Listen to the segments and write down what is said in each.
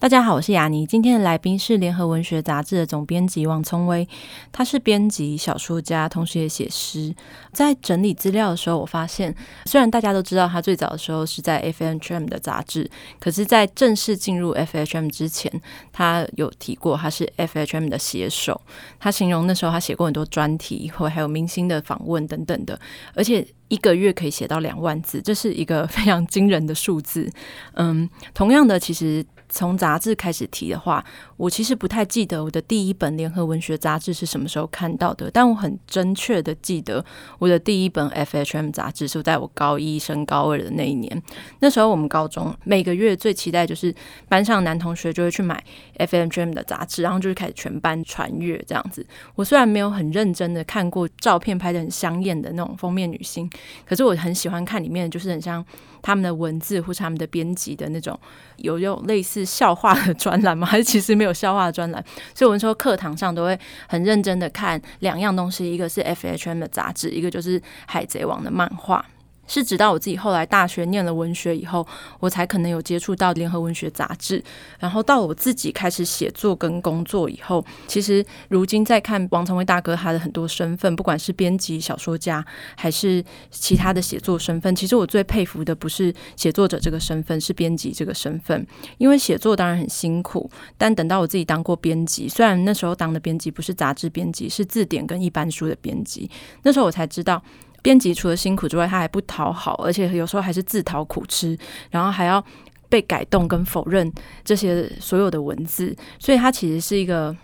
大家好，我是雅妮。今天的来宾是联合文学杂志的总编辑王聪威，他是编辑、小说家，同时也写诗。在整理资料的时候，我发现，虽然大家都知道他最早的时候是在 FHM 的杂志，可是，在正式进入 FHM 之前，他有提过他是 FHM 的写手。他形容那时候他写过很多专题，或还有明星的访问等等的，而且一个月可以写到两万字，这是一个非常惊人的数字。嗯，同样的，其实。从杂志开始提的话，我其实不太记得我的第一本联合文学杂志是什么时候看到的，但我很真确的记得我的第一本 FHM 杂志是在我高一升高二的那一年。那时候我们高中每个月最期待就是班上男同学就会去买 FHM 的杂志，然后就是开始全班传阅这样子。我虽然没有很认真的看过照片拍得很香艳的那种封面女星，可是我很喜欢看里面就是很像他们的文字或是他们的编辑的那种有用类似。笑话的专栏吗？还是其实没有笑话的专栏？所以我们说课堂上都会很认真的看两样东西，一个是 FHM 的杂志，一个就是海贼王的漫画。是直到我自己后来大学念了文学以后，我才可能有接触到联合文学杂志。然后到我自己开始写作跟工作以后，其实如今再看王聪威大哥他的很多身份，不管是编辑、小说家，还是其他的写作身份，其实我最佩服的不是写作者这个身份，是编辑这个身份。因为写作当然很辛苦，但等到我自己当过编辑，虽然那时候当的编辑不是杂志编辑，是字典跟一般书的编辑，那时候我才知道。编辑除了辛苦之外，他还不讨好，而且有时候还是自讨苦吃，然后还要被改动跟否认这些所有的文字，所以他其实是一个。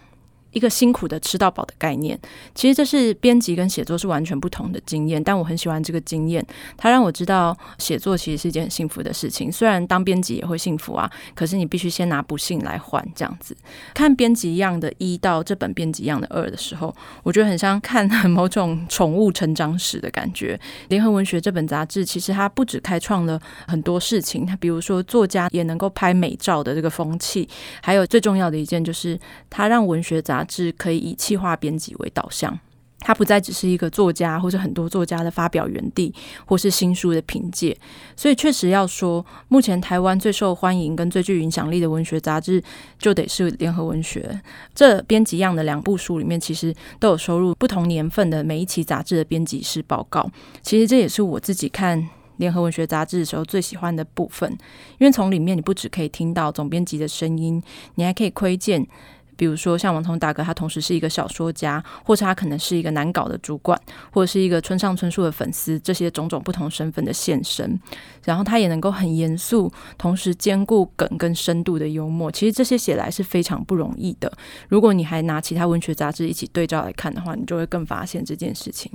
一个辛苦的吃到饱的概念，其实这是编辑跟写作是完全不同的经验，但我很喜欢这个经验，它让我知道写作其实是一件很幸福的事情。虽然当编辑也会幸福啊，可是你必须先拿不幸来换。这样子看编辑一样的一到这本编辑一样的二的时候，我觉得很像看某种宠物成长史的感觉。联合文学这本杂志其实它不止开创了很多事情，它比如说作家也能够拍美照的这个风气，还有最重要的一件就是它让文学杂志可以以企划编辑为导向，它不再只是一个作家或者很多作家的发表园地，或是新书的凭借。所以确实要说，目前台湾最受欢迎跟最具影响力的文学杂志，就得是联合文学。这编辑样的两部书里面，其实都有收入不同年份的每一期杂志的编辑室报告。其实这也是我自己看联合文学杂志的时候最喜欢的部分，因为从里面你不只可以听到总编辑的声音，你还可以窥见。比如说，像王聪威大哥，他同时是一个小说家，或者他可能是一个难搞的主管，或者是一个村上春树的粉丝，这些种种不同身份的现身。然后他也能够很严肃，同时兼顾梗跟深度的幽默。其实这些写来是非常不容易的。如果你还拿其他文学杂志一起对照来看的话，你就会更发现这件事情。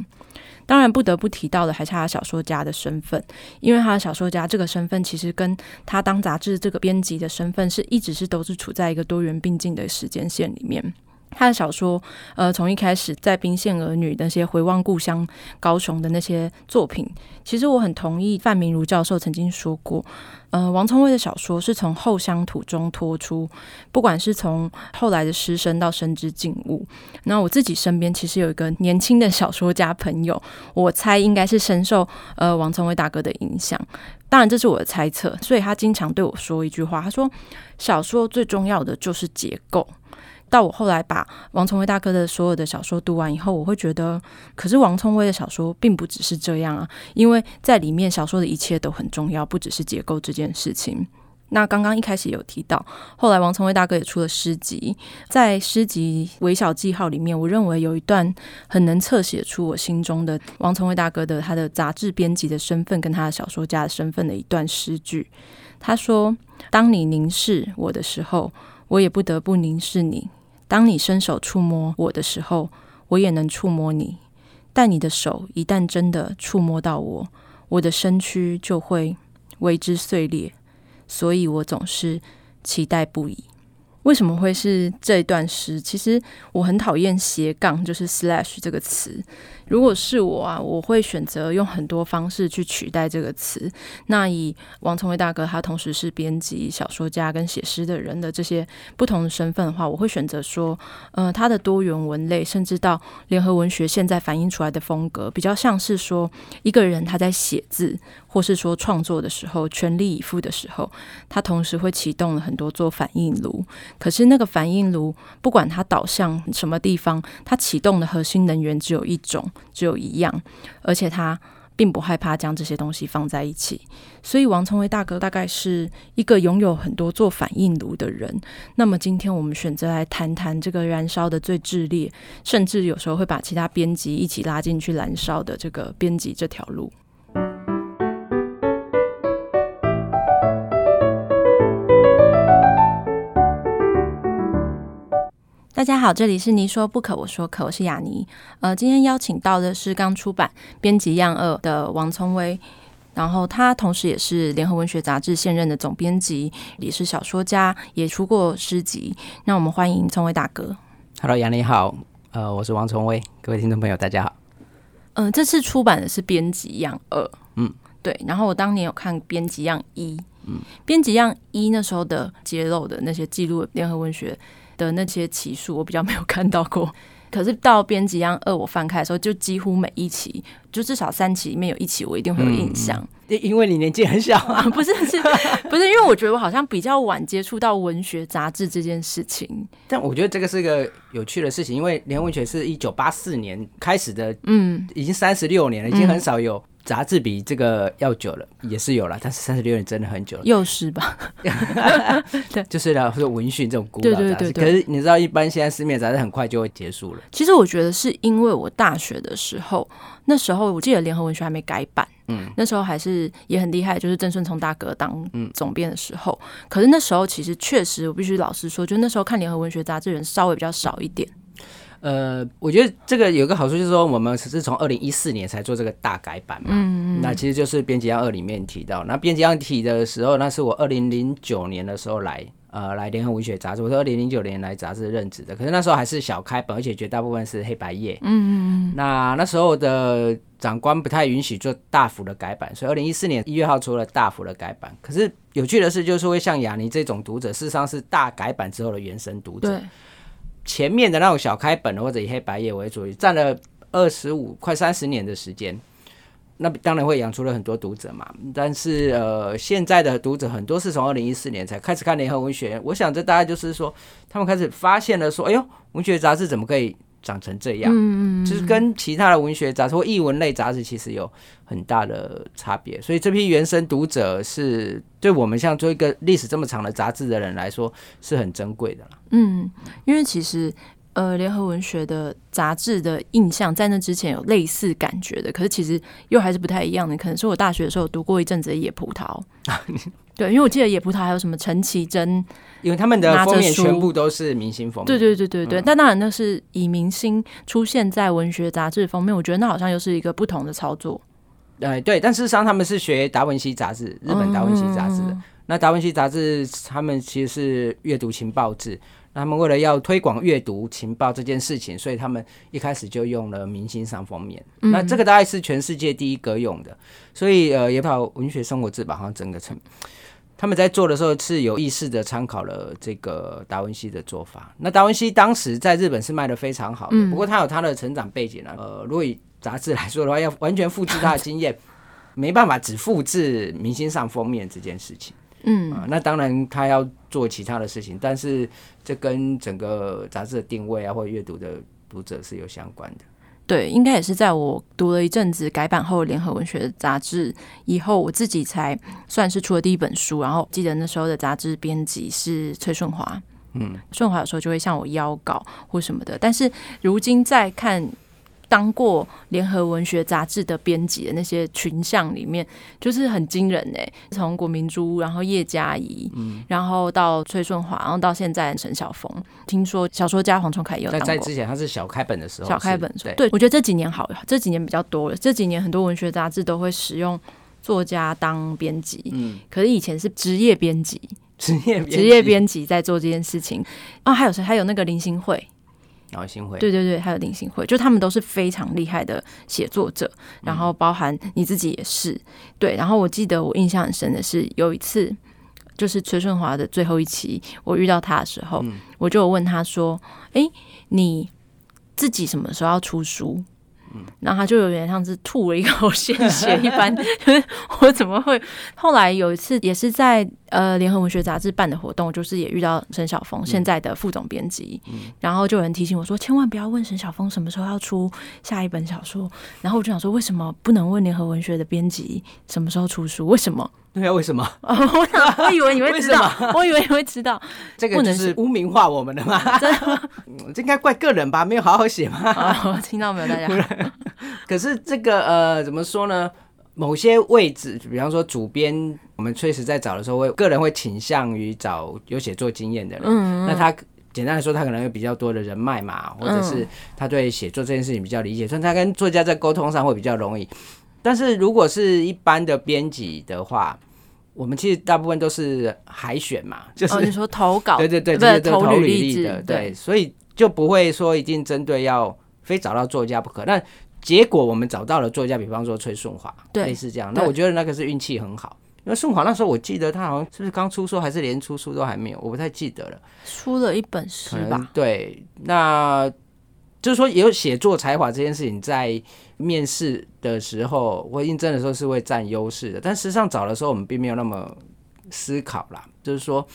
当然，不得不提到的还是他小说家的身份，因为他的小说家这个身份，其实跟他当杂志这个编辑的身份，是一直是都是处在一个多元并进的时间线里面。他的小说，呃，从一开始在《宾县儿女》那些回望故乡高雄的那些作品，其实我很同意范明儒教授曾经说过，呃，王聪威的小说是从后乡土中脱出，不管是从后来的师生到深知静物。那我自己身边其实有一个年轻的小说家朋友，我猜应该是深受呃王聪威大哥的影响，当然这是我的猜测，所以他经常对我说一句话，他说小说最重要的就是结构。到我后来把王聪威大哥的所有的小说读完以后，我会觉得，可是王聪威的小说并不只是这样啊，因为在里面小说的一切都很重要，不只是结构这件事情。那刚刚一开始有提到，后来王聪威大哥也出了诗集，在诗集《微小记号》里面，我认为有一段很能侧写出我心中的王聪威大哥的他的杂志编辑的身份跟他的小说家的身份的一段诗句。他说：“当你凝视我的时候，我也不得不凝视你。”当你伸手触摸我的时候，我也能触摸你。但你的手一旦真的触摸到我，我的身躯就会为之碎裂。所以我总是期待不已。为什么会是这一段诗？其实我很讨厌斜杠，就是 slash 这个词。如果是我啊，我会选择用很多方式去取代这个词。那以王聪威大哥，他同时是编辑、小说家跟写诗的人的这些不同的身份的话，我会选择说，呃，他的多元文类，甚至到联合文学现在反映出来的风格，比较像是说一个人他在写字，或是说创作的时候，全力以赴的时候，他同时会启动了很多座反应炉。可是那个反应炉，不管它导向什么地方，它启动的核心能源只有一种。只有一样，而且他并不害怕将这些东西放在一起，所以王成威大哥大概是一个拥有很多做反应炉的人。那么今天我们选择来谈谈这个燃烧的最炽烈，甚至有时候会把其他编辑一起拉进去燃烧的这个编辑这条路。大家好，这里是你说不可，我说可，我是雅尼。呃，今天邀请到的是刚出版《编辑样二》的王聪威，然后他同时也是联合文学杂志现任的总编辑，也是小说家，也出过诗集。那我们欢迎聪威大哥。Hello，雅尼好，呃，我是王聪威，各位听众朋友，大家好。嗯、呃，这次出版的是《编辑样二》，嗯，对。然后我当年有看《编辑样一》，嗯，《编辑样一》那时候的揭露的那些记录，联合文学。的那些期数我比较没有看到过，可是到编辑样二我翻开的时候，就几乎每一期，就至少三期里面有一期我一定会有印象。因、嗯、因为你年纪很小啊，不是是，不是因为我觉得我好像比较晚接触到文学杂志这件事情。但我觉得这个是一个有趣的事情，因为联合文学是一九八四年开始的，嗯，已经三十六年了，已经很少有。杂志比这个要久了，也是有了，但是三十六年真的很久了。又是吧？对，就是说文讯这种古老杂志。对对对对。可是你知道，一般现在市面杂志很快就会结束了。其实我觉得是因为我大学的时候，那时候我记得联合文学还没改版，嗯，那时候还是也很厉害，就是郑顺聪大哥当总编的时候。嗯。可是那时候其实确实，我必须老实说，就那时候看联合文学杂志人稍微比较少一点。呃，我觉得这个有个好处，就是说我们是从二零一四年才做这个大改版嘛。嗯嗯。那其实就是编辑样二里面提到，那编辑样提的时候，那是我二零零九年的时候来，呃，来联合文学杂志。我是二零零九年来杂志任职的，可是那时候还是小开本，而且绝大部分是黑白页。嗯嗯嗯。那那时候的长官不太允许做大幅的改版，所以二零一四年一月号出了大幅的改版。可是有趣的是，就是会像雅尼这种读者，事实上是大改版之后的原生读者。前面的那种小开本或者以黑白页为主，占了二十五快三十年的时间，那当然会养出了很多读者嘛。但是呃，现在的读者很多是从二零一四年才开始看联合文学，我想这大概就是说，他们开始发现了说，哎呦，文学杂志怎么可以？长成这样，嗯，就是跟其他的文学杂志或译文类杂志其实有很大的差别，所以这批原生读者是对我们像做一个历史这么长的杂志的人来说是很珍贵的。嗯，因为其实呃，联合文学的杂志的印象在那之前有类似感觉的，可是其实又还是不太一样的。可能是我大学的时候读过一阵子的《野葡萄》。对，因为我记得野葡萄还有什么陈绮贞，因为他们的封面全部都是明星封面。对对对对对，嗯、但当然那是以明星出现在文学杂志封面，我觉得那好像又是一个不同的操作。呃，对，但事实上他们是学达文西杂志，日本达文西杂志的。嗯、那达文西杂志他们其实是阅读情报志，那他们为了要推广阅读情报这件事情，所以他们一开始就用了明星上封面。嗯、那这个大概是全世界第一个用的，所以呃，野葡萄文学生活志吧，好像整个成。他们在做的时候是有意识的参考了这个达文西的做法。那达文西当时在日本是卖的非常好的，不过他有他的成长背景啊。呃，如果以杂志来说的话，要完全复制他的经验，没办法只复制明星上封面这件事情。嗯，啊，那当然他要做其他的事情，但是这跟整个杂志的定位啊，或者阅读的读者是有相关的。对，应该也是在我读了一阵子改版后联合文学杂志以后，我自己才算是出了第一本书。然后记得那时候的杂志编辑是崔顺华，嗯，顺华有时候就会向我邀稿或什么的。但是如今再看。当过联合文学杂志的编辑的那些群像里面，就是很惊人哎、欸，从国明珠，然后叶嘉怡，嗯，然后到崔顺华，然后到现在陈晓峰，听说小说家黄崇凯也有当过。在之前他是小开本的时候，小开本对，对，我觉得这几年好，这几年比较多了。这几年很多文学杂志都会使用作家当编辑，嗯，可是以前是职业编辑。职业职业编辑在做这件事情啊、哦，还有谁？还有那个林心慧。然后新会，对对对，还有林星辉，就他们都是非常厉害的写作者，然后包含你自己也是，对。然后我记得我印象很深的是有一次，就是崔顺华的最后一期，我遇到他的时候，我就问他说：“哎，你自己什么时候要出书？”然后他就有点像是吐了一口鲜血一般，就 是我怎么会？后来有一次也是在呃联合文学杂志办的活动，就是也遇到沈晓峰现在的副总编辑，然后就有人提醒我说，千万不要问沈晓峰什么时候要出下一本小说。然后我就想说，为什么不能问联合文学的编辑什么时候出书？为什么？对啊，为什么？我想，我以为你会知道，我以为你会知道，这个就是污名化我们的嘛？真的，这应该怪个人吧？没有好好写嘛？哦，听到没有，大家？可是这个呃，怎么说呢？某些位置，比方说主编，我们确实在找的时候，会个人会倾向于找有写作经验的人。嗯，嗯，那他简单来说，他可能有比较多的人脉嘛，或者是他对写作这件事情比较理解，所以他跟作家在沟通上会比较容易。但是如果是一般的编辑的话，我们其实大部分都是海选嘛，就是、哦、你说投稿，对对对，对对，投履历的，对，对，所以就不会说一定针对要非找到作家不可。那结果我们找到了作家，比方说崔顺华，类似这样。那我觉得那个是运气很好，因为顺华那时候我记得他好像是不是刚出书，还是连出书都还没有，我不太记得了。出了一本书吧？对，那。就是说，有写作才华这件事情，在面试的时候或应征的时候是会占优势的。但实际上找的时候，我们并没有那么思考啦。就是说，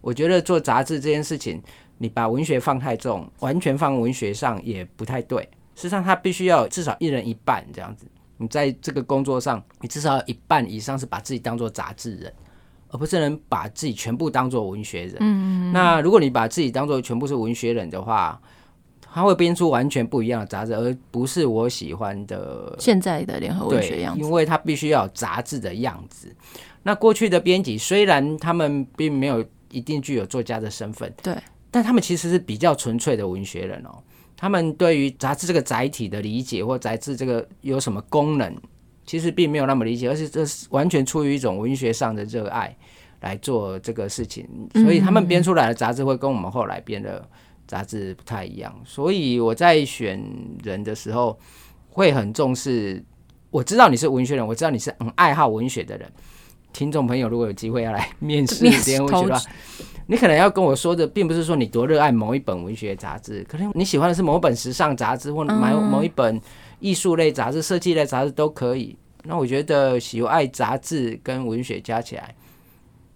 我觉得做杂志这件事情，你把文学放太重，完全放文学上也不太对。事实际上，它必须要至少一人一半这样子。你在这个工作上，你至少一半以上是把自己当做杂志人，而不是能把自己全部当做文学人。嗯。那如果你把自己当做全部是文学人的话，他会编出完全不一样的杂志，而不是我喜欢的现在的联合文学样子。因为他必须要有杂志的样子。那过去的编辑虽然他们并没有一定具有作家的身份，对，但他们其实是比较纯粹的文学人哦。他们对于杂志这个载体的理解，或杂志这个有什么功能，其实并没有那么理解，而且这是完全出于一种文学上的热爱来做这个事情。所以他们编出来的杂志会跟我们后来编的。杂志不太一样，所以我在选人的时候会很重视。我知道你是文学人，我知道你是很爱好文学的人。听众朋友，如果有机会要来面试联合文学的话，你可能要跟我说的，并不是说你多热爱某一本文学杂志，可能你喜欢的是某本时尚杂志，或买某一本艺术类杂志、设计类杂志都可以。那我觉得喜爱杂志跟文学加起来，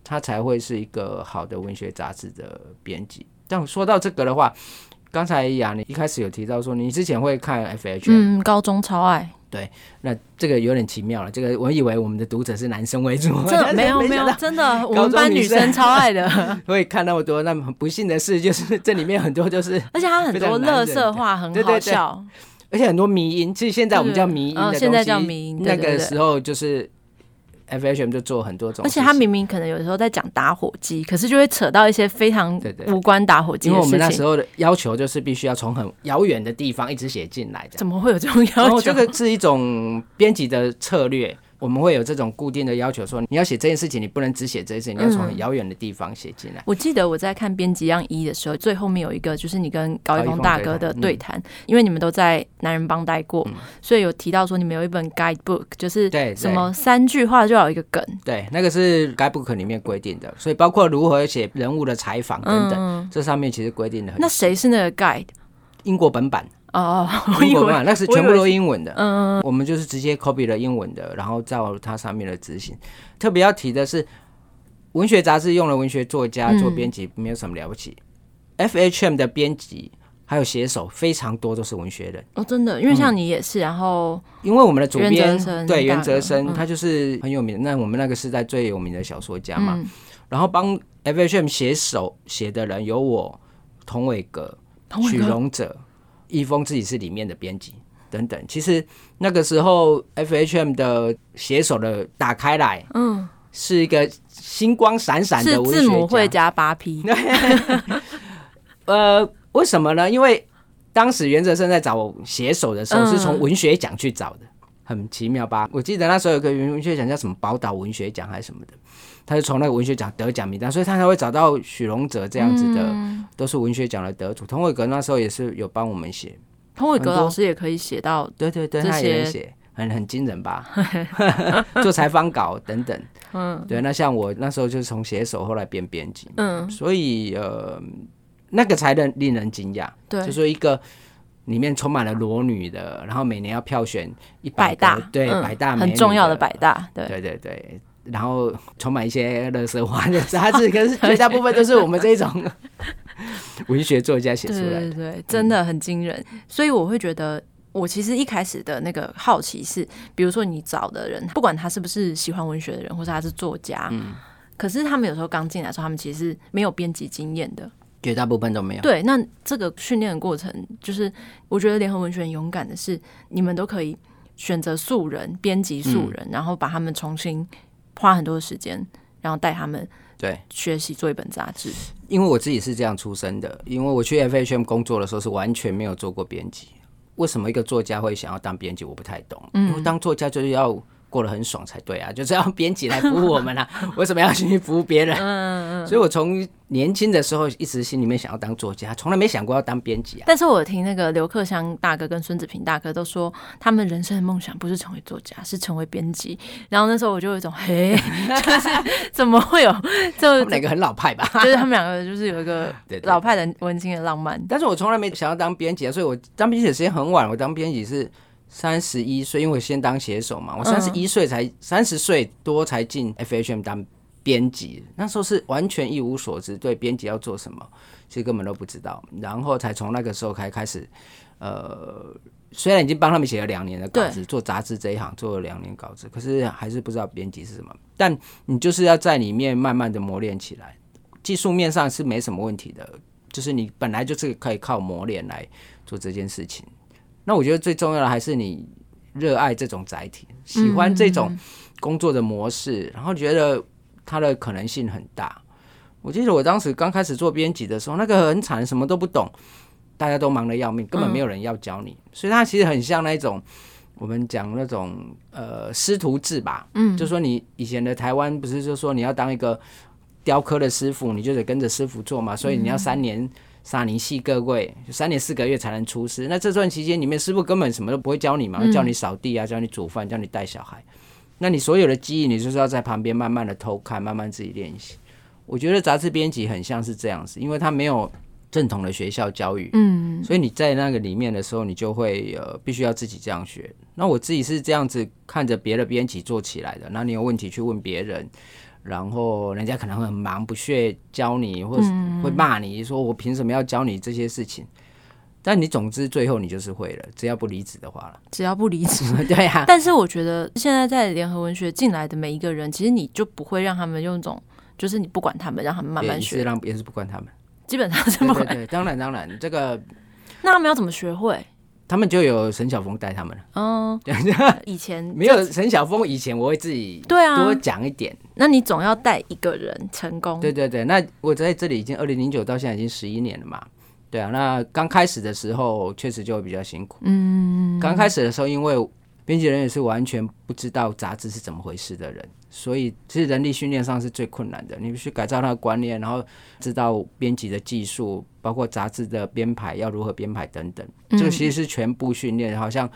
它才会是一个好的文学杂志的编辑。但说到这个的话，刚才雅你一开始有提到说，你之前会看 FHM，嗯，高中超爱。对，那这个有点奇妙了。这个我以为我们的读者是男生为主，这 没有没有，真的，我们班女生超爱的。会看那么多，那么很不幸的事，就是 这里面很多就是，而且它很多乐色话很好笑，而且很多迷音。其实现在我们叫迷音的东西，哦，现在叫迷音，那个时候就是。F H M 就做很多种，而且他明明可能有时候在讲打火机，可是就会扯到一些非常无关打火机。因为我们那时候的要求就是必须要从很遥远的地方一直写进来，怎么会有这种要求？这个是一种编辑的策略。我们会有这种固定的要求，说你要写这件事情，你不能只写这件事情，你要从很遥远的地方写进来。我记得我在看编辑样一的时候，最后面有一个就是你跟高一峰大哥的对谈，因为你们都在男人帮待过，所以有提到说你们有一本 guidebook，就是对什么三句话就要有一个梗。对，那个是 guidebook 里面规定的，所以包括如何写人物的采访等等，这上面其实规定的很。那谁是那个 guide？英国本版。哦，英文嘛，那是全部都英文的。嗯，我们就是直接 copy 了英文的，然后照它上面的执行。特别要提的是，文学杂志用了文学作家做编辑，没有什么了不起。嗯、FHM 的编辑还有写手非常多，都是文学人。哦，真的，因为像你也是。嗯、然后，因为我们的主编对袁泽生，他就是很有名。那我们那个时代最有名的小说家嘛。嗯、然后帮 FHM 写手写的人有我、童伟格、许荣哲。易峰自己是里面的编辑等等，其实那个时候 F H M 的写手的打开来，嗯，是一个星光闪闪的文字母会加八 P。呃，为什么呢？因为当时袁哲生在找写手的时候，是从文学奖去找的，很奇妙吧？我记得那时候有个文学奖叫什么宝岛文学奖还是什么的，他是从那个文学奖得奖名单，所以他才会找到许荣哲这样子的，嗯、都是文学奖的得主。童伟格那时候也是有帮我们写，童伟格老师也可以写到，对对对，他也写，很很惊人吧？做采访稿等等，嗯，对。那像我那时候就是从写手后来变编辑，嗯，所以呃，那个才能令人惊讶，对，就说一个。里面充满了裸女的，然后每年要票选一百大，对，百大很重要的百大，对对对对，然后充满一些乐色话的杂志，可是绝大部分都是我们这种 文学作家写出来的，对对，真的很惊人。所以我会觉得，我其实一开始的那个好奇是，比如说你找的人，不管他是不是喜欢文学的人，或是他是作家，嗯，可是他们有时候刚进来的时候，他们其实是没有编辑经验的。绝大部分都没有。对，那这个训练的过程，就是我觉得联合文学很勇敢的是，你们都可以选择素人编辑素人，嗯、然后把他们重新花很多的时间，然后带他们对学习做一本杂志。因为我自己是这样出身的，因为我去 FHM 工作的时候是完全没有做过编辑。为什么一个作家会想要当编辑？我不太懂。嗯、因为当作家就是要。过得很爽才对啊，就是要编辑来服务我们啊。为什么要去服务别人？嗯嗯，所以我从年轻的时候一直心里面想要当作家，从来没想过要当编辑啊。但是我听那个刘克襄大哥跟孙子平大哥都说，他们人生的梦想不是成为作家，是成为编辑。然后那时候我就有一种，嘿，就是怎么会有就哪个很老派吧？就是他们两个就是有一个 老派的文青的浪漫。但是我从来没想要当编辑啊，所以我当编辑的时间很晚。我当编辑是。三十一岁，因为我先当写手嘛，我三十一岁才三十岁多才进 FHM 当编辑，那时候是完全一无所知，对编辑要做什么，其实根本都不知道。然后才从那个时候开开始，呃，虽然已经帮他们写了两年的稿子，做杂志这一行做了两年稿子，可是还是不知道编辑是什么。但你就是要在里面慢慢的磨练起来，技术面上是没什么问题的，就是你本来就是可以靠磨练来做这件事情。那我觉得最重要的还是你热爱这种载体，喜欢这种工作的模式，然后觉得它的可能性很大。我记得我当时刚开始做编辑的时候，那个很惨，什么都不懂，大家都忙得要命，根本没有人要教你。所以它其实很像那种我们讲那种呃师徒制吧，嗯，就说你以前的台湾不是就说你要当一个雕刻的师傅，你就得跟着师傅做嘛，所以你要三年。萨尼系各位，三年四个月才能出师。那这段期间里面，师傅根本什么都不会教你嘛，教你扫地啊，教你煮饭，教你带小孩。那你所有的记忆，你就是要在旁边慢慢的偷看，慢慢自己练习。我觉得杂志编辑很像是这样子，因为他没有正统的学校教育，嗯，所以你在那个里面的时候，你就会呃必须要自己这样学。那我自己是这样子看着别的编辑做起来的，那你有问题去问别人。然后人家可能会很忙不屑教你，或是会骂你说我凭什么要教你这些事情？但你总之最后你就是会了，只要不离职的话了。只要不离职，对呀、啊。但是我觉得现在在联合文学进来的每一个人，其实你就不会让他们用一种，就是你不管他们，让他们慢慢学，是让也是不管他们，基本上是不管。对，对，对，当然当然，这个那他们要怎么学会？他们就有沈晓峰带他们了。哦，以前没有沈晓峰，以前我会自己对啊多讲一点。那你总要带一个人成功。对对对，那我在这里已经二零零九到现在已经十一年了嘛。对啊，那刚开始的时候确实就会比较辛苦。嗯，刚开始的时候，因为编辑人也是完全不知道杂志是怎么回事的人。所以，其实人力训练上是最困难的。你必须改造他的观念，然后知道编辑的技术，包括杂志的编排要如何编排等等。这个其实是全部训练，好像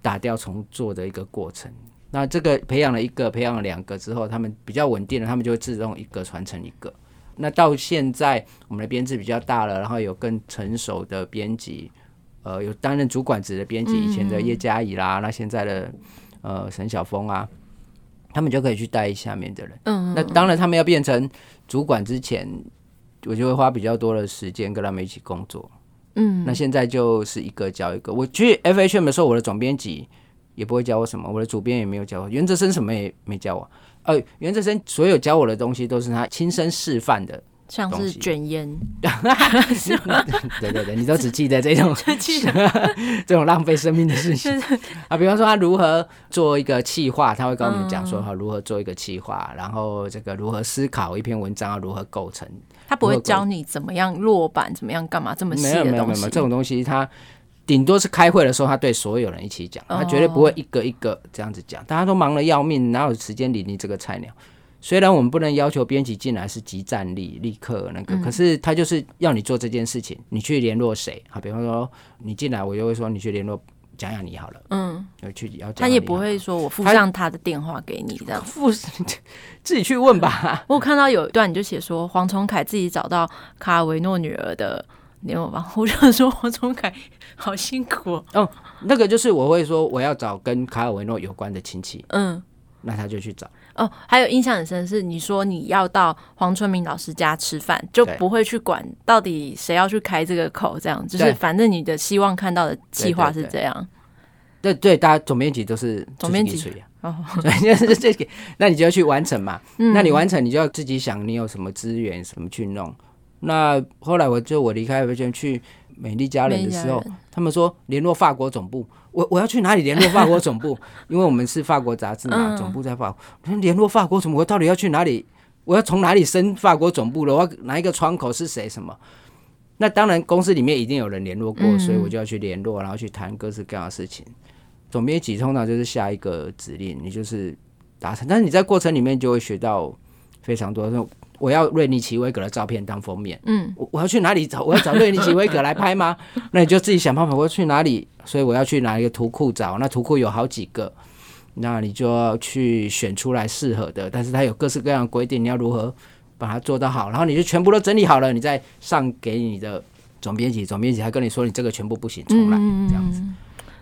打掉重做的一个过程。那这个培养了一个，培养了两个之后，他们比较稳定了，他们就会自动一个传承一个。那到现在，我们的编制比较大了，然后有更成熟的编辑，呃，有担任主管职的编辑，以前的叶嘉怡啦，那现在的呃沈晓峰啊。他们就可以去带下面的人。嗯，那当然，他们要变成主管之前，我就会花比较多的时间跟他们一起工作。嗯，那现在就是一个教一个。我去 FHM 的时候，我的总编辑也不会教我什么，我的主编也没有教我，袁哲生什么也没教我。呃，袁哲生所有教我的东西都是他亲身示范的。像是卷烟，对对对，你都只记得这种 这种浪费生命的事情啊。比方说他如何做一个企划，他会跟我们讲说哈，如何做一个企划，然后这个如何思考一篇文章要如何构成。他不会教你怎么样落板，怎么样干嘛这么细的东西。没有没有没有，这种东西他顶多是开会的时候，他对所有人一起讲，他绝对不会一个一个这样子讲。大家都忙得要命，哪有时间理你这个菜鸟？虽然我们不能要求编辑进来是即战力，立刻那个，可是他就是要你做这件事情，你去联络谁？好，比方说你进来，我就会说你去联络蒋雅妮好了。嗯，去要他也不会说我附上他的电话给你这样，附自己去问吧。我看到有一段你就写说黄崇凯自己找到卡尔维诺女儿的联络方，我就说黄崇凯好辛苦哦。哦，那个就是我会说我要找跟卡尔维诺有关的亲戚，嗯，那他就去找。哦，还有印象很深是，你说你要到黄春明老师家吃饭，就不会去管到底谁要去开这个口，这样就是反正你的希望看到的计划是这样。对对，大家总编辑都是总编辑哦，就是这个，那你就要去完成嘛。嗯、那你完成，你就要自己想你有什么资源，什么去弄。那后来我就我离开维权去美丽家人的时候，他们说联络法国总部。我我要去哪里联络法国 总部？因为我们是法国杂志嘛，总部在法国。联络法国总部，我到底要去哪里？我要从哪里升法国总部了？我要哪一个窗口是谁？什么？那当然，公司里面一定有人联络过，所以我就要去联络，然后去谈各式各样的事情。总编辑通常就是下一个指令，你就是达成。但是你在过程里面就会学到非常多。我要瑞尼奇威格的照片当封面，嗯，我我要去哪里找？我要找瑞尼奇威格来拍吗？那你就自己想办法。我要去哪里？所以我要去哪一个图库找？那图库有好几个，那你就要去选出来适合的。但是它有各式各样的规定，你要如何把它做到好？然后你就全部都整理好了，你再上给你的总编辑，总编辑还跟你说你这个全部不行，重来这样子。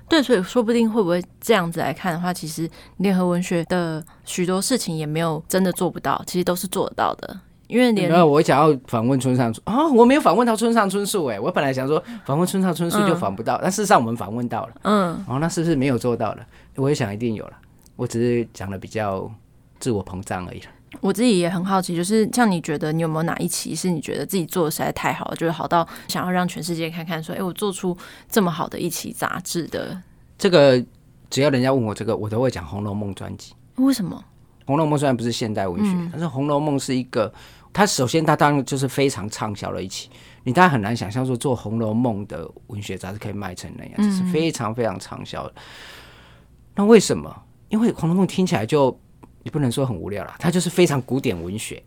对，所以说不定会不会这样子来看的话，其实联合文学的许多事情也没有真的做不到，其实都是做得到的。因为我想要访问村上春啊、哦，我没有访问到村上春树哎，我本来想说访问村上春树就访不到，嗯、但事实上我们访问到了，嗯，哦，那是不是没有做到了？我也想一定有了，我只是讲的比较自我膨胀而已了。我自己也很好奇，就是像你觉得你有没有哪一期是你觉得自己做的实在太好了，就是好到想要让全世界看看说，哎，我做出这么好的一期杂志的？这个只要人家问我这个，我都会讲《红楼梦》专辑。为什么？《红楼梦》虽然不是现代文学，嗯、但是《红楼梦》是一个。它首先，它当然就是非常畅销的一期，你大家很难想象说做《红楼梦》的文学杂志可以卖成那样，这是非常非常畅销的。那为什么？因为《红楼梦》听起来就你不能说很无聊了，它就是非常古典文学。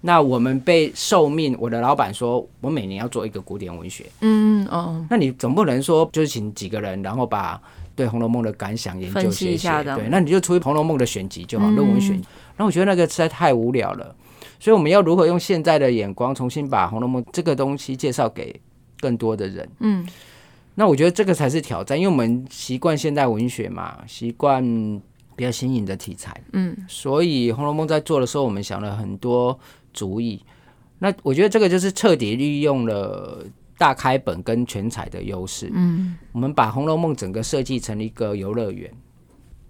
那我们被受命，我的老板说我每年要做一个古典文学，嗯哦，那你总不能说就是请几个人，然后把对《红楼梦》的感想研究写一写，对，那你就出一《红楼梦》的选集就好，论文选。那我觉得那个实在太无聊了。所以我们要如何用现在的眼光重新把《红楼梦》这个东西介绍给更多的人？嗯，那我觉得这个才是挑战，因为我们习惯现代文学嘛，习惯比较新颖的题材。嗯，所以《红楼梦》在做的时候，我们想了很多主意。那我觉得这个就是彻底利用了大开本跟全彩的优势。嗯，我们把《红楼梦》整个设计成一个游乐园。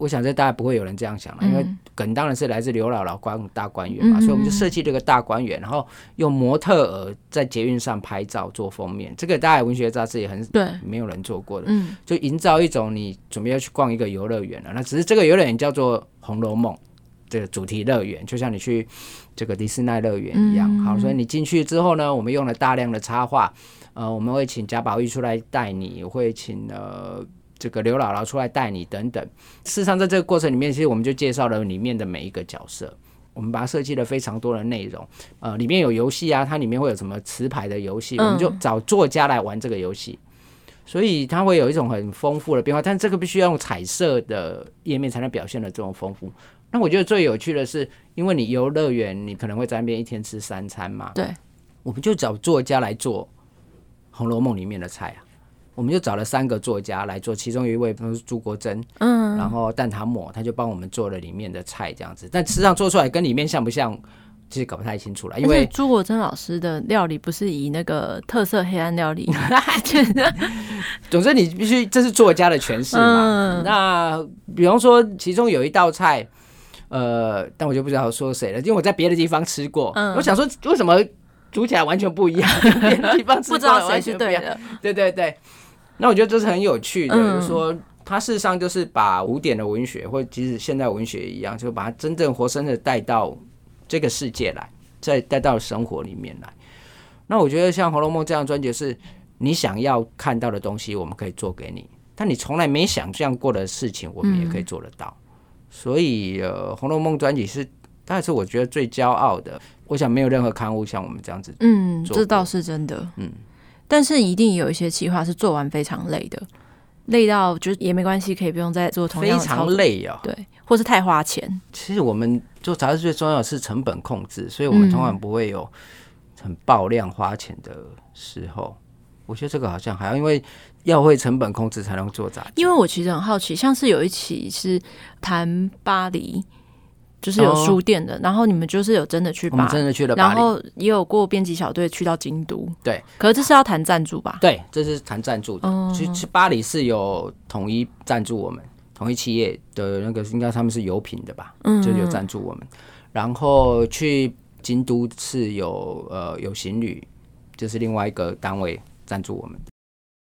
我想这大概不会有人这样想了，因为梗当然是来自刘姥姥关大观园嘛，所以我们就设计这个大观园，然后用模特儿在捷运上拍照做封面，这个大概文学杂志也很对，没有人做过的，就营造一种你准备要去逛一个游乐园了，那只是这个游乐园叫做《红楼梦》这个主题乐园，就像你去这个迪士尼乐园一样。好，所以你进去之后呢，我们用了大量的插画，呃，我们会请贾宝玉出来带你，会请呃。这个刘姥姥出来带你等等，事实上在这个过程里面，其实我们就介绍了里面的每一个角色，我们把它设计了非常多的内容，呃，里面有游戏啊，它里面会有什么词牌的游戏，我们就找作家来玩这个游戏，所以它会有一种很丰富的变化，但这个必须要用彩色的页面才能表现的这种丰富。那我觉得最有趣的是，因为你游乐园，你可能会在那边一天吃三餐嘛，对，我们就找作家来做《红楼梦》里面的菜啊。我们就找了三个作家来做，其中有一位是朱国珍，嗯，然后蛋挞抹，他就帮我们做了里面的菜这样子，但实际上做出来跟里面像不像，其实搞不太清楚了。因为朱国珍老师的料理不是以那个特色黑暗料理，总之你必须这是作家的诠释嘛。嗯、那比方说其中有一道菜，呃，但我就不知道说谁了，因为我在别的地方吃过，嗯、我想说为什么煮起来完全不一样，别的地方吃过不知道谁是对的，对对对。那我觉得这是很有趣的，就是说，它事实上就是把古典的文学，或者即使现代文学一样，就把它真正活生生的带到这个世界来，再带到生活里面来。那我觉得像《红楼梦》这样专辑是，你想要看到的东西，我们可以做给你；但你从来没想象过的事情，我们也可以做得到。嗯、所以，呃，《红楼梦》专辑是，大概是我觉得最骄傲的。我想没有任何刊物像我们这样子，嗯，这倒是真的，嗯。但是一定有一些企划是做完非常累的，累到就也没关系，可以不用再做同样的。非常累啊，对，或是太花钱。其实我们做杂志最重要的是成本控制，所以我们通常不会有很爆量花钱的时候。嗯、我觉得这个好像还要，因为要会成本控制才能做杂志。因为我其实很好奇，像是有一期是谈巴黎。就是有书店的，哦、然后你们就是有真的去巴，真的去了，然后也有过编辑小队去到京都，对。可是这是要谈赞助吧？对，这是谈赞助的。嗯、去去巴黎是有统一赞助我们，统一企业的那个应该他们是油品的吧？嗯，就有赞助我们。然后去京都是有呃有行旅，就是另外一个单位赞助我们。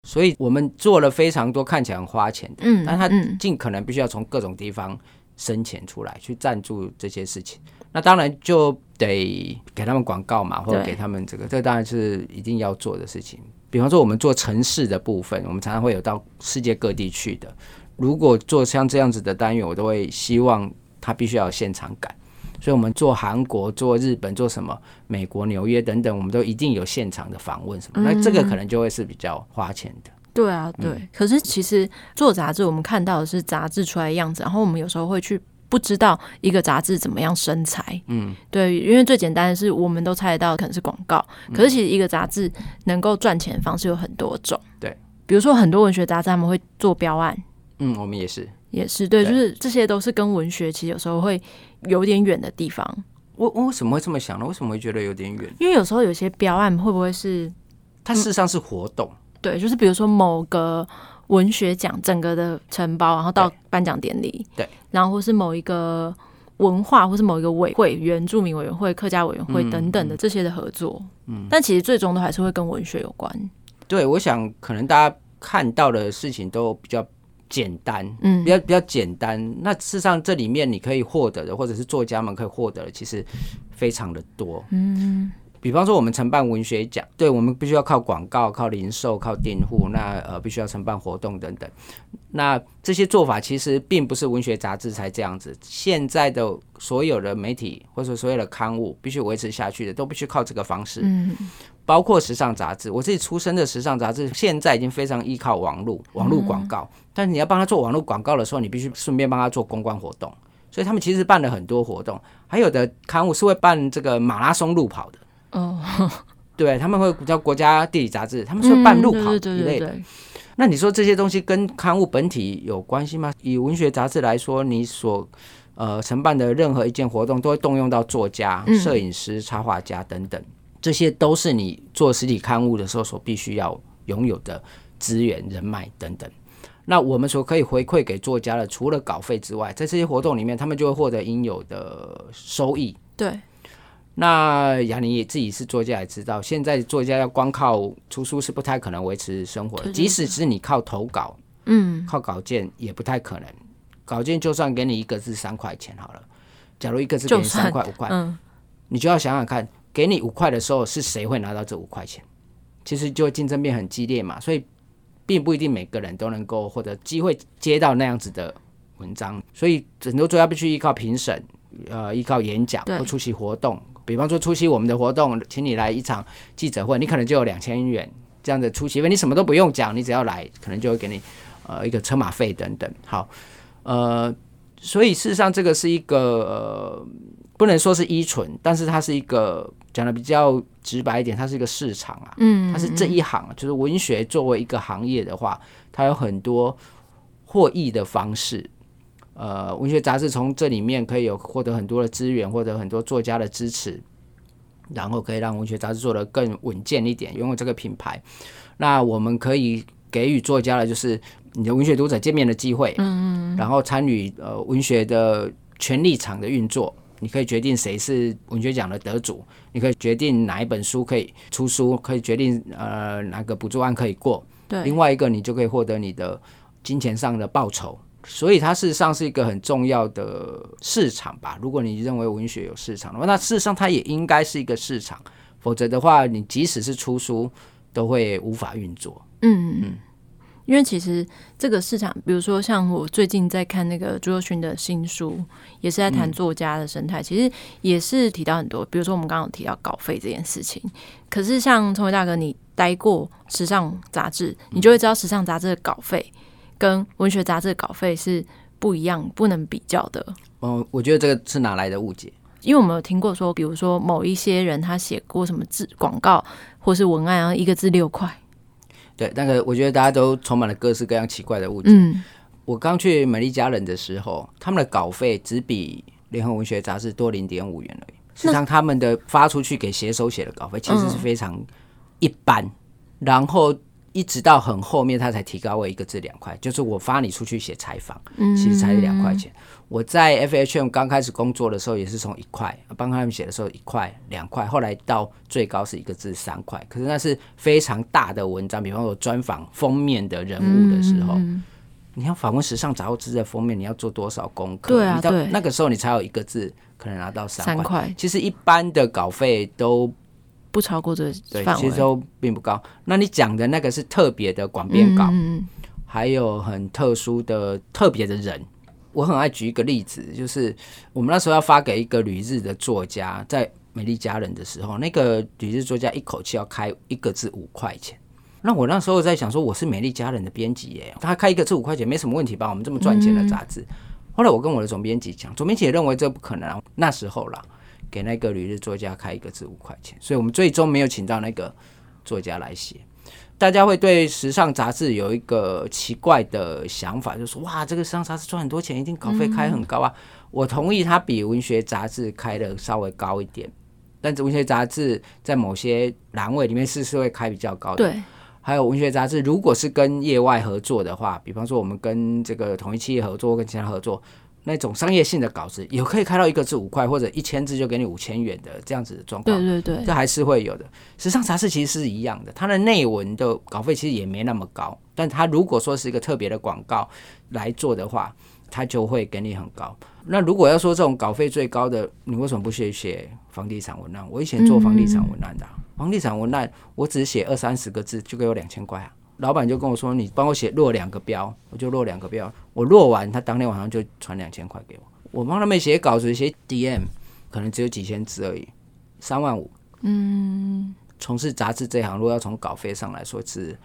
所以我们做了非常多看起来很花钱的，嗯，但他尽可能必须要从各种地方。生钱出来去赞助这些事情，那当然就得给他们广告嘛，或者给他们这个，这当然是一定要做的事情。比方说，我们做城市的部分，我们常常会有到世界各地去的。如果做像这样子的单元，我都会希望他必须要有现场感。所以，我们做韩国、做日本、做什么美国纽约等等，我们都一定有现场的访问什么。那这个可能就会是比较花钱的。对啊，对。嗯、可是其实做杂志，我们看到的是杂志出来的样子，然后我们有时候会去不知道一个杂志怎么样生财。嗯，对，因为最简单的是我们都猜得到可能是广告，可是其实一个杂志能够赚钱的方式有很多种。对，比如说很多文学杂志他们会做标案。嗯，我们也是，也是对，对就是这些都是跟文学其实有时候会有点远的地方。我我为什么会这么想呢？为什么会觉得有点远？因为有时候有些标案会不会是它事实上是活动？对，就是比如说某个文学奖整个的承包，然后到颁奖典礼，对，然后或是某一个文化，或是某一个委会、原住民委员会、客家委员会等等的这些的合作，嗯，但其实最终都还是会跟文学有关。对，我想可能大家看到的事情都比较简单，嗯，比较比较简单。那事实上这里面你可以获得的，或者是作家们可以获得的，其实非常的多，嗯。比方说，我们承办文学奖，对，我们必须要靠广告、靠零售、靠订户，那呃，必须要承办活动等等。那这些做法其实并不是文学杂志才这样子，现在的所有的媒体或者所有的刊物必须维持下去的，都必须靠这个方式。嗯，包括时尚杂志，我自己出身的时尚杂志，现在已经非常依靠网络、网络广告。但是你要帮他做网络广告的时候，你必须顺便帮他做公关活动。所以他们其实办了很多活动，还有的刊物是会办这个马拉松路跑的。哦，oh. 对，他们会叫国家地理杂志，他们是办路跑一类的。那你说这些东西跟刊物本体有关系吗？以文学杂志来说，你所呃承办的任何一件活动，都会动用到作家、摄影师、插画家等等，这些都是你做实体刊物的时候所必须要拥有的资源、人脉等等。那我们所可以回馈给作家的，除了稿费之外，在这些活动里面，他们就会获得应有的收益。对。那雅尼也自己是作家，也知道现在作家要光靠出书是不太可能维持生活的，即使是你靠投稿，嗯，靠稿件也不太可能。稿件就算给你一个字三块钱好了，假如一个字给你三块五块，嗯，你就要想想看，给你五块的时候是谁会拿到这五块钱？其实就竞争变很激烈嘛，所以并不一定每个人都能够获得机会接到那样子的文章，所以很多作家必须依靠评审，呃，依靠演讲或出席活动。比方说出席我们的活动，请你来一场记者会，你可能就有两千元这样的出席费，你什么都不用讲，你只要来，可能就会给你呃一个车马费等等。好，呃，所以事实上这个是一个呃不能说是依存，但是它是一个讲的比较直白一点，它是一个市场啊，嗯，它是这一行，就是文学作为一个行业的话，它有很多获益的方式。呃，文学杂志从这里面可以有获得很多的资源，获得很多作家的支持，然后可以让文学杂志做得更稳健一点，拥有这个品牌。那我们可以给予作家的就是你的文学读者见面的机会，嗯嗯，然后参与呃文学的权力场的运作，你可以决定谁是文学奖的得主，你可以决定哪一本书可以出书，可以决定呃哪个补助案可以过。对，另外一个你就可以获得你的金钱上的报酬。所以它事实上是一个很重要的市场吧。如果你认为文学有市场的话，那事实上它也应该是一个市场。否则的话，你即使是出书，都会无法运作。嗯嗯。因为其实这个市场，比如说像我最近在看那个朱宥勋的新书，也是在谈作家的生态，嗯、其实也是提到很多。比如说我们刚刚有提到稿费这件事情，可是像聪伟大哥，你待过时尚杂志，你就会知道时尚杂志的稿费跟文学杂志的稿费是不一样，不能比较的。嗯，我觉得这个是哪来的误解？因为我们有听过说，比如说某一些人他写过什么字广告或是文案，然后一个字六块。对，那个我觉得大家都充满了各式各样奇怪的误解。嗯，我刚去美丽家人的时候，他们的稿费只比联合文学杂志多零点五元而已。实际上，他们的发出去给写手写的稿费其实是非常一般，嗯、然后一直到很后面他才提高为一个字两块，就是我发你出去写采访，其实才两块钱。嗯我在 FHM 刚开始工作的时候，也是从一块帮他们写的时候一块两块，后来到最高是一个字三块。可是那是非常大的文章，比方说专访封面的人物的时候，嗯、你要访问时尚杂志的封面，你要做多少功课？对啊，你到那个时候你才有一个字可能拿到三块。其实一般的稿费都不超过这个范围，对，其实都并不高。那你讲的那个是特别的广编稿，嗯、还有很特殊的特别的人。我很爱举一个例子，就是我们那时候要发给一个旅日的作家，在美丽佳人的时候，那个旅日作家一口气要开一个字五块钱。那我那时候在想说，我是美丽佳人的编辑耶，他开一个字五块钱没什么问题吧？我们这么赚钱的杂志。后来我跟我的总编辑讲，总编辑也认为这不可能。那时候啦，给那个旅日作家开一个字五块钱，所以我们最终没有请到那个作家来写。大家会对时尚杂志有一个奇怪的想法，就是说哇，这个时尚杂志赚很多钱，一定稿费开很高啊。我同意，它比文学杂志开的稍微高一点，但是文学杂志在某些栏位里面是是会开比较高的。对，还有文学杂志，如果是跟业外合作的话，比方说我们跟这个同一企业合作，跟其他合作。那种商业性的稿子也可以开到一个字五块，或者一千字就给你五千元的这样子的状况。对对对，这还是会有的。时尚杂志其实是一样的，它的内文的稿费其实也没那么高，但它如果说是一个特别的广告来做的话，它就会给你很高。那如果要说这种稿费最高的，你为什么不写写房地产文案？我以前做房地产文案的，啊，房地产文案我只写二三十个字就给我两千块啊。老板就跟我说：“你帮我写落两个标，我就落两个标。我落完，他当天晚上就传两千块给我。我帮他们写稿子，写 DM，可能只有几千字而已，三万五。嗯，从事杂志这行，如果要从稿费上来说，是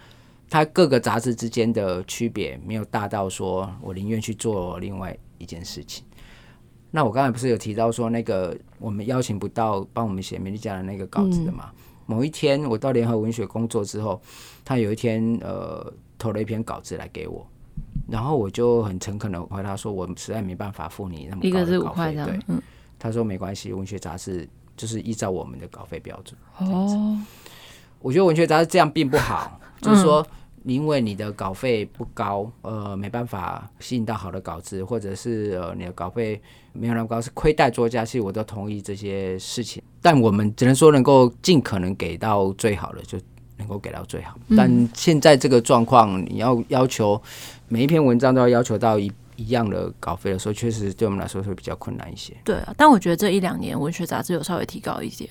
它各个杂志之间的区别没有大到说我宁愿去做另外一件事情。那我刚才不是有提到说那个我们邀请不到帮我们写美丽家的那个稿子的吗？嗯、某一天我到联合文学工作之后。”他有一天，呃，投了一篇稿子来给我，然后我就很诚恳的回答说，我实在没办法付你那么高的稿费。一个是块，对，嗯、他说没关系，文学杂志就是依照我们的稿费标准。哦，我觉得文学杂志这样并不好，就是说，因为你的稿费不高，呃，没办法吸引到好的稿子，或者是呃，你的稿费没有那么高，是亏待作家。其实我都同意这些事情，但我们只能说能够尽可能给到最好的就。能够给到最好，但现在这个状况，你要要求每一篇文章都要要求到一一样的稿费的时候，确实对我们来说会比较困难一些。对啊，但我觉得这一两年文学杂志有稍微提高一点。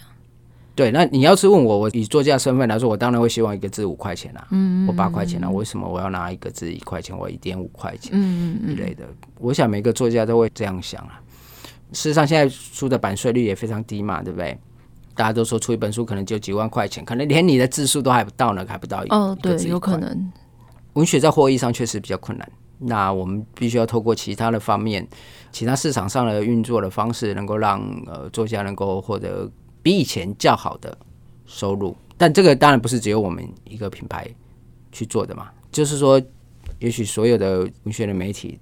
对，那你要是问我，我以作家身份来说，我当然会希望一个字五块钱啊，嗯，或八块钱啊。为什么我要拿一个字一块钱我一点五块钱，嗯嗯一类的？我想每个作家都会这样想啊。事实上，现在书的版税率也非常低嘛，对不对？大家都说出一本书可能就几万块钱，可能连你的字数都还不到呢，还不到一哦，对，有可能。文学在获益上确实比较困难，那我们必须要透过其他的方面，其他市场上的运作的方式，能够让呃作家能够获得比以前较好的收入。但这个当然不是只有我们一个品牌去做的嘛，就是说，也许所有的文学的媒体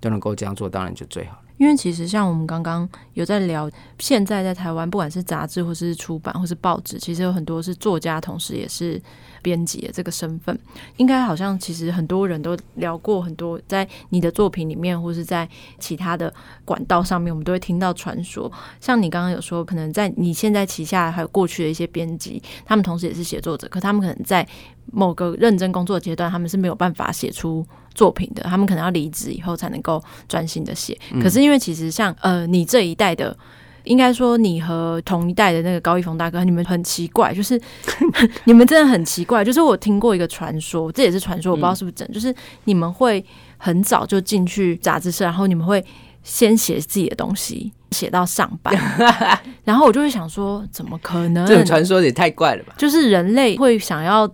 都能够这样做，当然就最好。因为其实像我们刚刚有在聊，现在在台湾，不管是杂志或是出版或是报纸，其实有很多是作家，同时也是编辑的这个身份。应该好像其实很多人都聊过很多，在你的作品里面，或是在其他的管道上面，我们都会听到传说。像你刚刚有说，可能在你现在旗下还有过去的一些编辑，他们同时也是写作者，可他们可能在某个认真工作阶段，他们是没有办法写出作品的，他们可能要离职以后才能够专心的写。可是因为其实像呃你这一代的应该说你和同一代的那个高一峰大哥，你们很奇怪，就是 你们真的很奇怪。就是我听过一个传说，这也是传说，我不知道是不是真，嗯、就是你们会很早就进去杂志社，然后你们会先写自己的东西，写到上班。然后我就会想说，怎么可能？这个传说也太怪了吧？就是人类会想要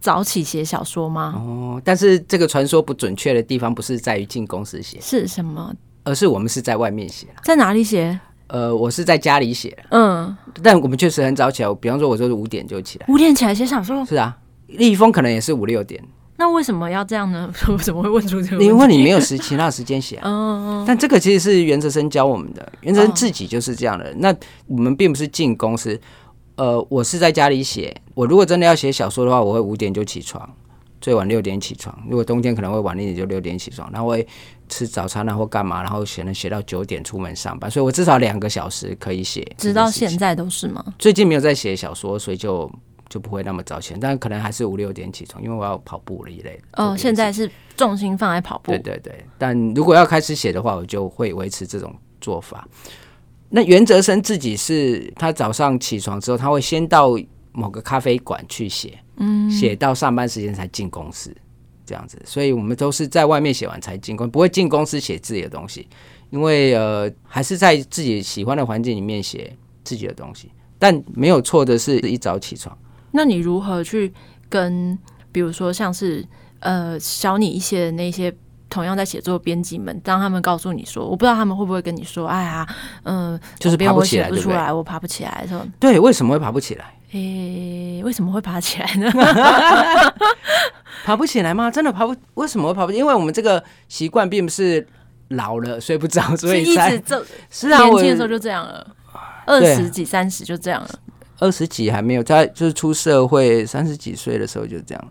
早起写小说吗？哦，但是这个传说不准确的地方不是在于进公司写，是什么？而是我们是在外面写，在哪里写？呃，我是在家里写，嗯，但我们确实很早起来。比方说，我就是五点就起来，五点起来写小说。是啊，立峰可能也是五六点。那为什么要这样呢？我怎么会问出这个问题？因为你没有时其他时间写。嗯，但这个其实是原则生教我们的，原则生自己就是这样的。哦、那我们并不是进公司，呃，我是在家里写。我如果真的要写小说的话，我会五点就起床，最晚六点起床。如果冬天可能会晚一点，就六点起床，然后会。吃早餐啊，或干嘛，然后写能写到九点出门上班，所以我至少两个小时可以写。直到现在都是吗？最近没有在写小说，所以就就不会那么早起，但可能还是五六点起床，因为我要跑步了一类的。哦，现在是重心放在跑步。对对对，但如果要开始写的话，我就会维持这种做法。那原则生自己是他早上起床之后，他会先到某个咖啡馆去写，嗯，写到上班时间才进公司。这样子，所以我们都是在外面写完才进公，不会进公司写自己的东西，因为呃，还是在自己喜欢的环境里面写自己的东西。但没有错的是，一早起床。那你如何去跟，比如说像是呃小你一些的那些同样在写作编辑们，当他们告诉你说，我不知道他们会不会跟你说，哎呀，嗯、呃，就是爬不起来，不出来，对对我爬不起来，是吧？对，为什么会爬不起来？诶、欸，为什么会爬起来呢？爬不起来吗？真的爬不？为什么会爬不起？因为我们这个习惯并不是老了睡不着，所以一直 是啊，年轻的时候就这样了，二十几、三十就这样了。二十几还没有，在就是出社会三十几岁的时候就这样。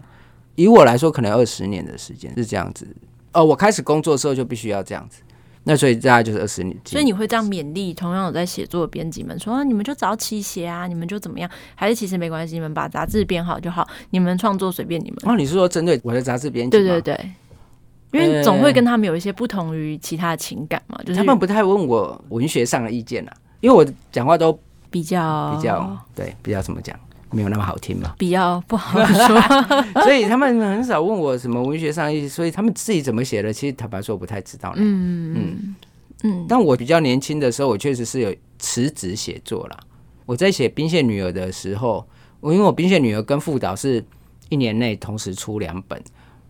以我来说，可能二十年的时间是这样子。哦，我开始工作的时候就必须要这样子。那所以大概就是二十年，所以你会这样勉励同样有在写作的编辑们说、啊：“你们就早起写啊，你们就怎么样？还是其实没关系，你们把杂志编好就好，你们创作随便你们。”哦，你是说针对我的杂志编辑？对对对，因为总会跟他们有一些不同于其他的情感嘛，就是他们不太问我文学上的意见啊，因为我讲话都比较比较对，比较怎么讲。没有那么好听嘛，比较不好说，所以他们很少问我什么文学上意思，所以他们自己怎么写的，其实坦白说我不太知道。嗯嗯嗯。但我比较年轻的时候，我确实是有辞职写作啦。我在写《冰线女儿》的时候，我因为我《冰线女儿》跟副导是一年内同时出两本，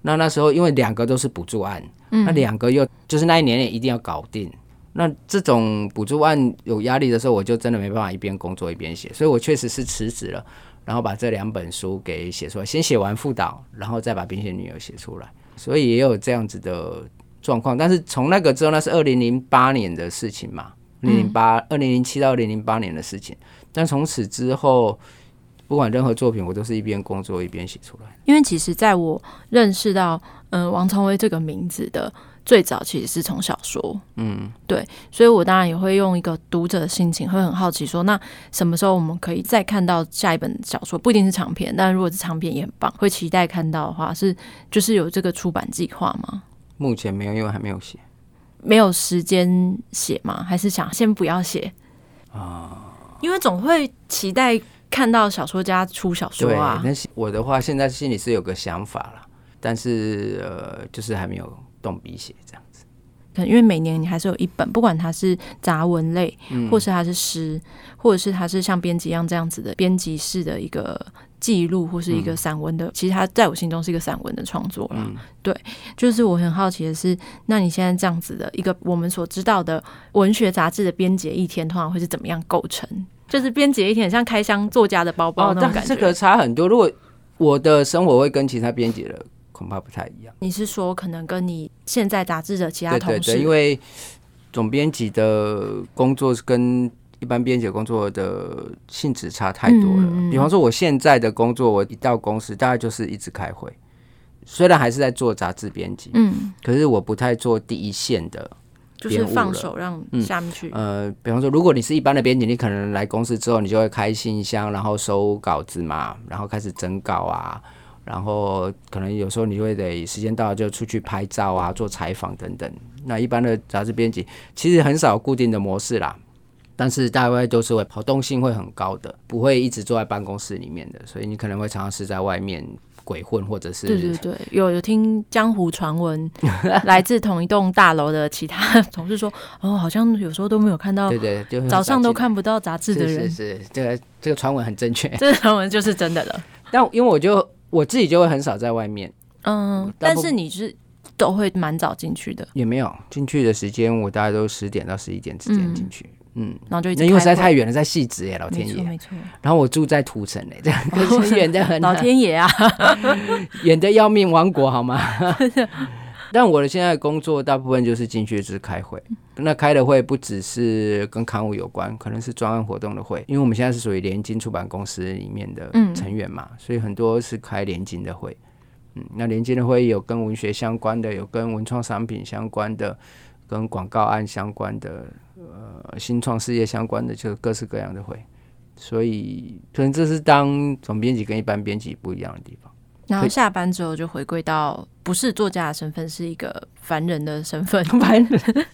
那那时候因为两个都是补助案，那两个又就是那一年内一定要搞定。那这种补助案有压力的时候，我就真的没办法一边工作一边写，所以我确实是辞职了。然后把这两本书给写出来，先写完副导，然后再把《冰雪女儿》写出来，所以也有这样子的状况。但是从那个之后，那是二零零八年的事情嘛，二零零八、二零零七到二零零八年的事情。但从此之后，不管任何作品，我都是一边工作一边写出来。因为其实在我认识到嗯、呃、王聪威这个名字的。最早其实是从小说，嗯，对，所以我当然也会用一个读者的心情，会很好奇说，那什么时候我们可以再看到下一本小说？不一定是长篇，但如果是长篇也很棒，会期待看到的话，是就是有这个出版计划吗？目前没有，因为还没有写，没有时间写吗？还是想先不要写啊？因为总会期待看到小说家出小说啊。但是我的话，现在心里是有个想法了，但是呃，就是还没有。动笔写这样子，可能因为每年你还是有一本，不管它是杂文类，嗯、或是它是诗，或者是它是像编辑一样这样子的编辑式的一个记录，或是一个散文的，嗯、其实它在我心中是一个散文的创作了。嗯、对，就是我很好奇的是，那你现在这样子的一个我们所知道的文学杂志的编辑一天，通常会是怎么样构成？就是编辑一天，像开箱作家的包包那种感觉。哦、这个差很多。如果我的生活会跟其他编辑的。恐怕不太一样。你是说，可能跟你现在杂志的其他同事？对对对，因为总编辑的工作跟一般编辑工作的性质差太多了。比方说，我现在的工作，我一到公司，大概就是一直开会。虽然还是在做杂志编辑，嗯，可是我不太做第一线的，就是放手让下面去。呃，比方说，如果你是一般的编辑，你可能来公司之后，你就会开信箱，然后收稿子嘛，然后开始整稿啊。然后可能有时候你会得时间到了就出去拍照啊，做采访等等。那一般的杂志编辑其实很少固定的模式啦，但是大概都是会跑动性会很高的，不会一直坐在办公室里面的，所以你可能会常常是在外面鬼混，或者是对对对，有有听江湖传闻，来自同一栋大楼的其他同事说，哦，好像有时候都没有看到，对对，就早上都看不到杂志的人，是是，是，这个这个传闻很正确，这个传闻就是真的了。但因为我就我自己就会很少在外面，嗯，但是你是都会蛮早进去的，也没有进去的时间，我大概都十点到十一点之间进去。嗯嗯，然后就因为实在太远了，在汐止耶，老天爷，没错。然后我住在土城嘞，这样 远的很。老天爷啊，远的要命，亡国好吗？但我的现在工作大部分就是进去就是开会，那开的会不只是跟刊物有关，可能是专案活动的会，因为我们现在是属于联经出版公司里面的成员嘛，嗯、所以很多是开联经的会。嗯，那联经的会有跟文学相关的，有跟文创商品相关的，跟广告案相关的。呃，新创事业相关的就各式各样的会，所以可能这是当总编辑跟一般编辑不一样的地方。然后下班之后就回归到不是作家的身份，是一个凡人的身份。凡人。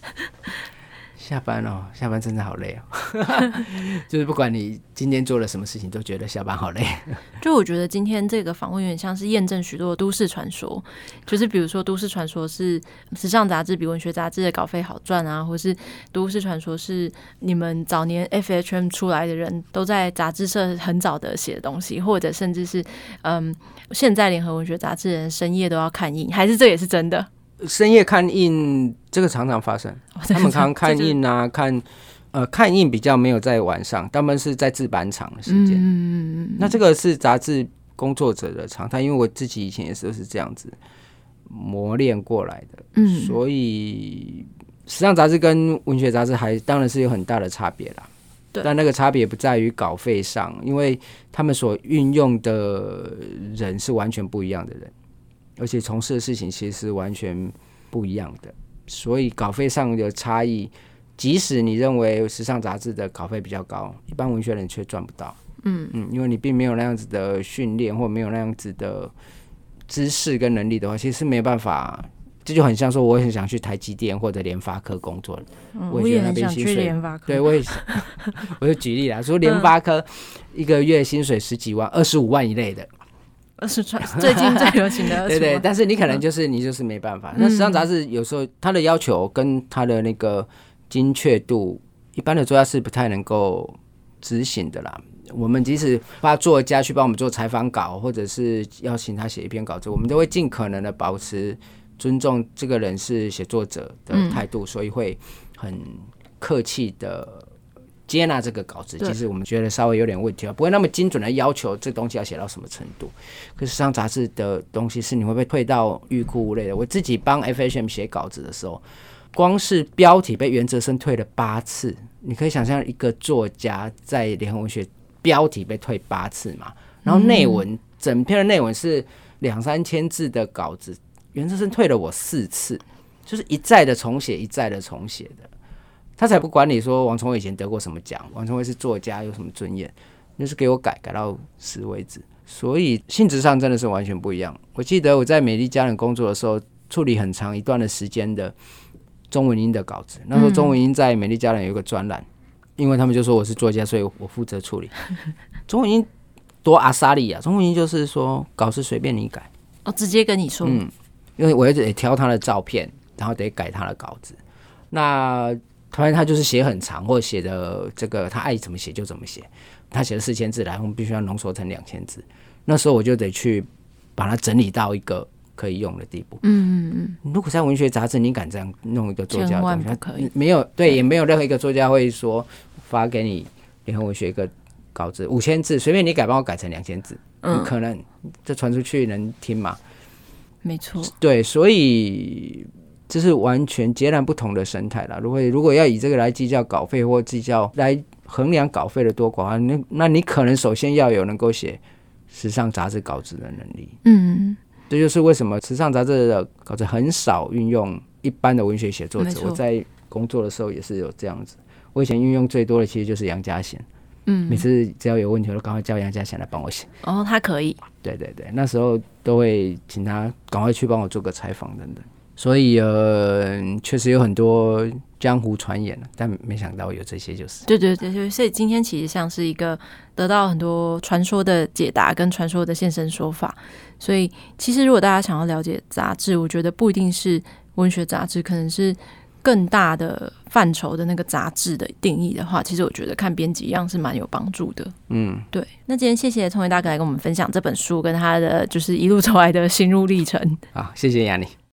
下班哦，下班真的好累哦，就是不管你今天做了什么事情，都觉得下班好累。就我觉得今天这个访问有点像是验证许多都市传说，就是比如说都市传说是时尚杂志比文学杂志的稿费好赚啊，或是都市传说是你们早年 FHM 出来的人都在杂志社很早的写的东西，或者甚至是嗯，现在联合文学杂志人深夜都要看印，还是这也是真的？深夜看印，这个常常发生。他们常常 看印啊，看呃看印比较没有在晚上，他们是在制版厂的时间。嗯嗯嗯，那这个是杂志工作者的常态，因为我自己以前也是都是这样子磨练过来的。嗯，所以时尚杂志跟文学杂志还当然是有很大的差别啦。对，但那个差别不在于稿费上，因为他们所运用的人是完全不一样的人。而且从事的事情其实是完全不一样的，所以稿费上的差异，即使你认为时尚杂志的稿费比较高，一般文学人却赚不到。嗯嗯，因为你并没有那样子的训练，或没有那样子的知识跟能力的话，其实是没有办法。这就很像说，我很想去台积电或者联发科工作，嗯、我也很想去联发科。对，我也，我就举例啦，说联发科一个月薪水十几万、二十五万以内的。是最近最流行的，对对，但是你可能就是你就是没办法。嗯、那时尚杂志有时候它的要求跟它的那个精确度，一般的作家是不太能够执行的啦。我们即使发作家去帮我们做采访稿，或者是邀请他写一篇稿子，我们都会尽可能的保持尊重这个人是写作者的态度，嗯、所以会很客气的。接纳这个稿子，其实我们觉得稍微有点问题啊，不会那么精准的要求这东西要写到什么程度。可是上杂志的东西是你会被退到欲哭无泪的。我自己帮 FHM 写稿子的时候，光是标题被原则生退了八次，你可以想象一个作家在联合文学标题被退八次嘛？然后内文整篇的内文是两三千字的稿子，原则生退了我四次，就是一再的重写，一再的重写的。他才不管你说王崇伟以前得过什么奖，王崇伟是作家有什么尊严，那是给我改改到死为止。所以性质上真的是完全不一样。我记得我在美丽家人工作的时候，处理很长一段的时间的中文英的稿子。那时候中文英在美丽家人有一个专栏，因为他们就说我是作家，所以我负责处理。中文英多阿萨利啊！中文英就是说稿子随便你改，哦，直接跟你说，嗯，因为我也得挑他的照片，然后得改他的稿子。那突然他就是写很长，或者写的这个他爱怎么写就怎么写。他写了四千字来，我们必须要浓缩成两千字。那时候我就得去把它整理到一个可以用的地步。嗯嗯嗯。如果在文学杂志，你敢这样弄一个作家的东西？不可以。没有对，对也没有任何一个作家会说发给你联合文学一个稿子五千字，随便你改，帮我改成两千字，嗯，可能这传出去能听吗？没错。对，所以。这是完全截然不同的生态了。如果如果要以这个来计较稿费或计较来衡量稿费的多寡，那那你可能首先要有能够写时尚杂志稿子的能力。嗯，这就是为什么时尚杂志的稿子很少运用一般的文学写作者。我在工作的时候也是有这样子。我以前运用最多的其实就是杨家贤。嗯，每次只要有问题，我都赶快叫杨家贤来帮我写。哦，他可以。对对对，那时候都会请他赶快去帮我做个采访等等。所以呃，确实有很多江湖传言了，但没想到有这些，就是对对对，所以今天其实像是一个得到很多传说的解答跟传说的现身说法。所以其实如果大家想要了解杂志，我觉得不一定是文学杂志，可能是更大的范畴的那个杂志的定义的话，其实我觉得看编辑一样是蛮有帮助的。嗯，对。那今天谢谢聪威大哥来跟我们分享这本书跟他的就是一路走来的心路历程。好，谢谢雅妮。